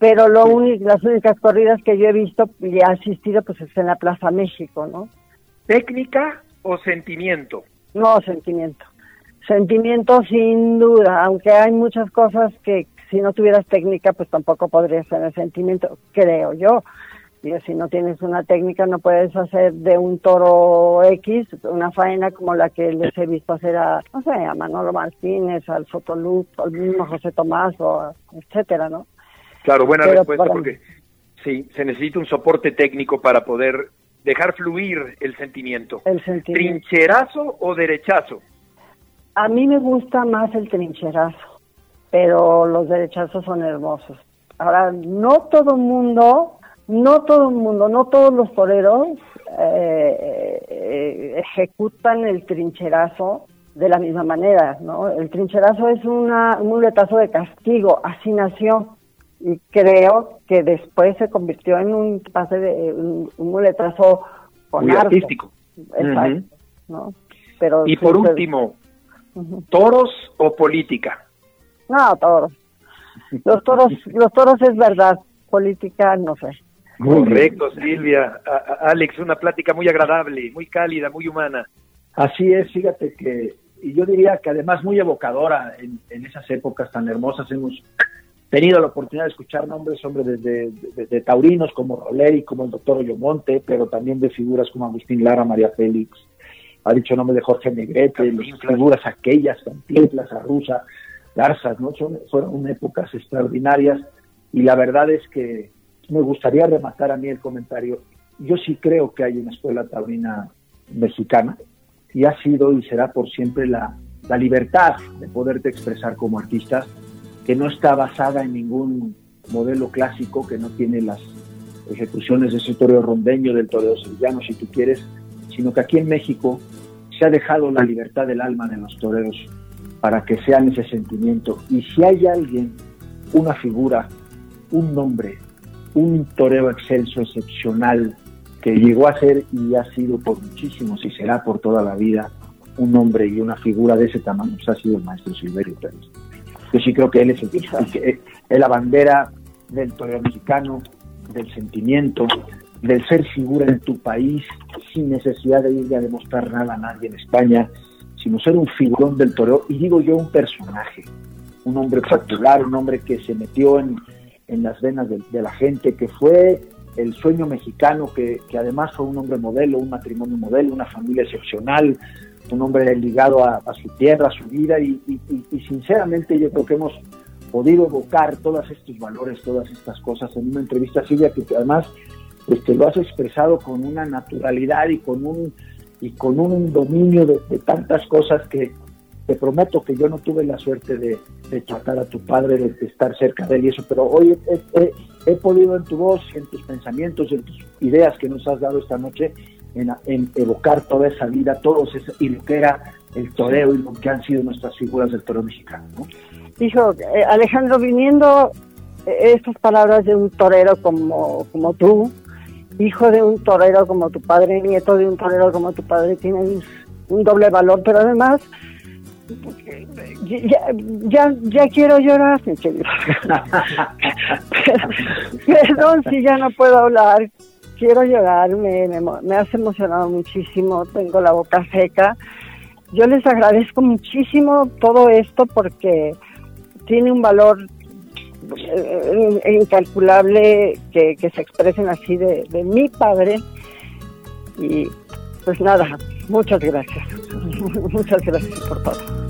Speaker 4: Pero lo único, las únicas corridas que yo he visto y he asistido pues es en la Plaza México, ¿no?
Speaker 2: ¿Técnica o sentimiento?
Speaker 4: No, sentimiento. Sentimiento sin duda, aunque hay muchas cosas que si no tuvieras técnica, pues tampoco podrías tener sentimiento, creo yo. Y si no tienes una técnica, no puedes hacer de un toro X una faena como la que les he visto hacer a, no sé, a Manolo Martínez, al Fotoluz, al mismo José Tomás, o etcétera, ¿no?
Speaker 2: Claro, buena respuesta, porque sí, se necesita un soporte técnico para poder dejar fluir el sentimiento.
Speaker 4: El sentimiento.
Speaker 2: ¿Trincherazo o derechazo?
Speaker 4: A mí me gusta más el trincherazo, pero los derechazos son hermosos. Ahora, no todo mundo, no todo el mundo, no todos los toreros eh, ejecutan el trincherazo de la misma manera, ¿no? El trincherazo es una, un muletazo de castigo, así nació y creo que después se convirtió en un pase de un, muletrazo con
Speaker 2: Muy artístico.
Speaker 4: Exacto, ¿no? Pero
Speaker 2: y por último, ¿toros o política?
Speaker 4: No, toros. Los toros, los toros es verdad, política no sé.
Speaker 2: Correcto, Silvia. Alex, una plática muy agradable, muy cálida, muy humana.
Speaker 3: Así es, fíjate que, y yo diría que además muy evocadora en, esas épocas tan hermosas. Hemos tenido la oportunidad de escuchar nombres, hombres de, taurinos como Roleri, como el doctor Oyomonte, pero también de figuras como Agustín Lara, María Félix, ha dicho nombre de Jorge Negrete, las figuras aquellas, Cantinflas, Arruza, Garzas, ¿no? Son, fueron épocas extraordinarias y la verdad es que me gustaría rematar a mí el comentario. Yo sí creo que hay una escuela taurina mexicana y ha sido y será por siempre la, la libertad de poderte expresar como artista, que no está basada en ningún modelo clásico, que no tiene las ejecuciones de ese toreo rondeño, del toreo sevillano, si tú quieres, sino que aquí en México se ha dejado la libertad del alma de los toreros para que sean ese sentimiento. Y si hay alguien, una figura, un nombre, un toreo excelso, excepcional, que llegó a ser y ha sido por muchísimos y será por toda la vida un hombre y una figura de ese tamaño, pues ha sido el maestro Silverio Pérez. Yo sí creo que él es el que es la bandera del toreo mexicano, del sentimiento, del ser figura en tu país sin necesidad de ir a demostrar nada a nadie en España, sino ser un figurón del toreo, y digo yo un personaje, un hombre popular, un hombre que se metió en, en las venas de, la gente, que fue el sueño mexicano, que, además fue un hombre modelo, un matrimonio modelo, una familia excepcional, un hombre ligado a, su tierra, a su vida, y, sinceramente yo creo que hemos podido evocar todos estos valores, todas estas cosas en una entrevista Silvia, que además este, lo has expresado con una naturalidad y con un y con un dominio de, tantas cosas que te prometo que yo no tuve la suerte de, tratar a tu padre, de, estar cerca de él y eso, pero hoy he, podido en tu voz, en tus pensamientos, en tus ideas que nos has dado esta noche, en, evocar toda esa vida, todos ese, y lo que era el toreo y lo que han sido nuestras figuras del toreo mexicano. ¿no?
Speaker 4: Dijo, eh, Alejandro, viniendo eh, estas palabras de un torero como, como tú, hijo de un torero como tu padre, nieto de un torero como tu padre, tienen un doble valor, pero además ya, ya, ya quiero llorar, perdón si ya no puedo hablar, quiero llorar, me, me, me has emocionado muchísimo, tengo la boca seca. Yo les agradezco muchísimo todo esto porque tiene un valor incalculable que, se expresen así de, de mi padre. Y pues nada, muchas gracias. muchas gracias por todo.